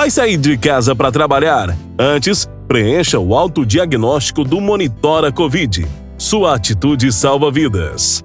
Vai sair de casa para trabalhar? Antes, preencha o autodiagnóstico do Monitora Covid. Sua atitude salva vidas.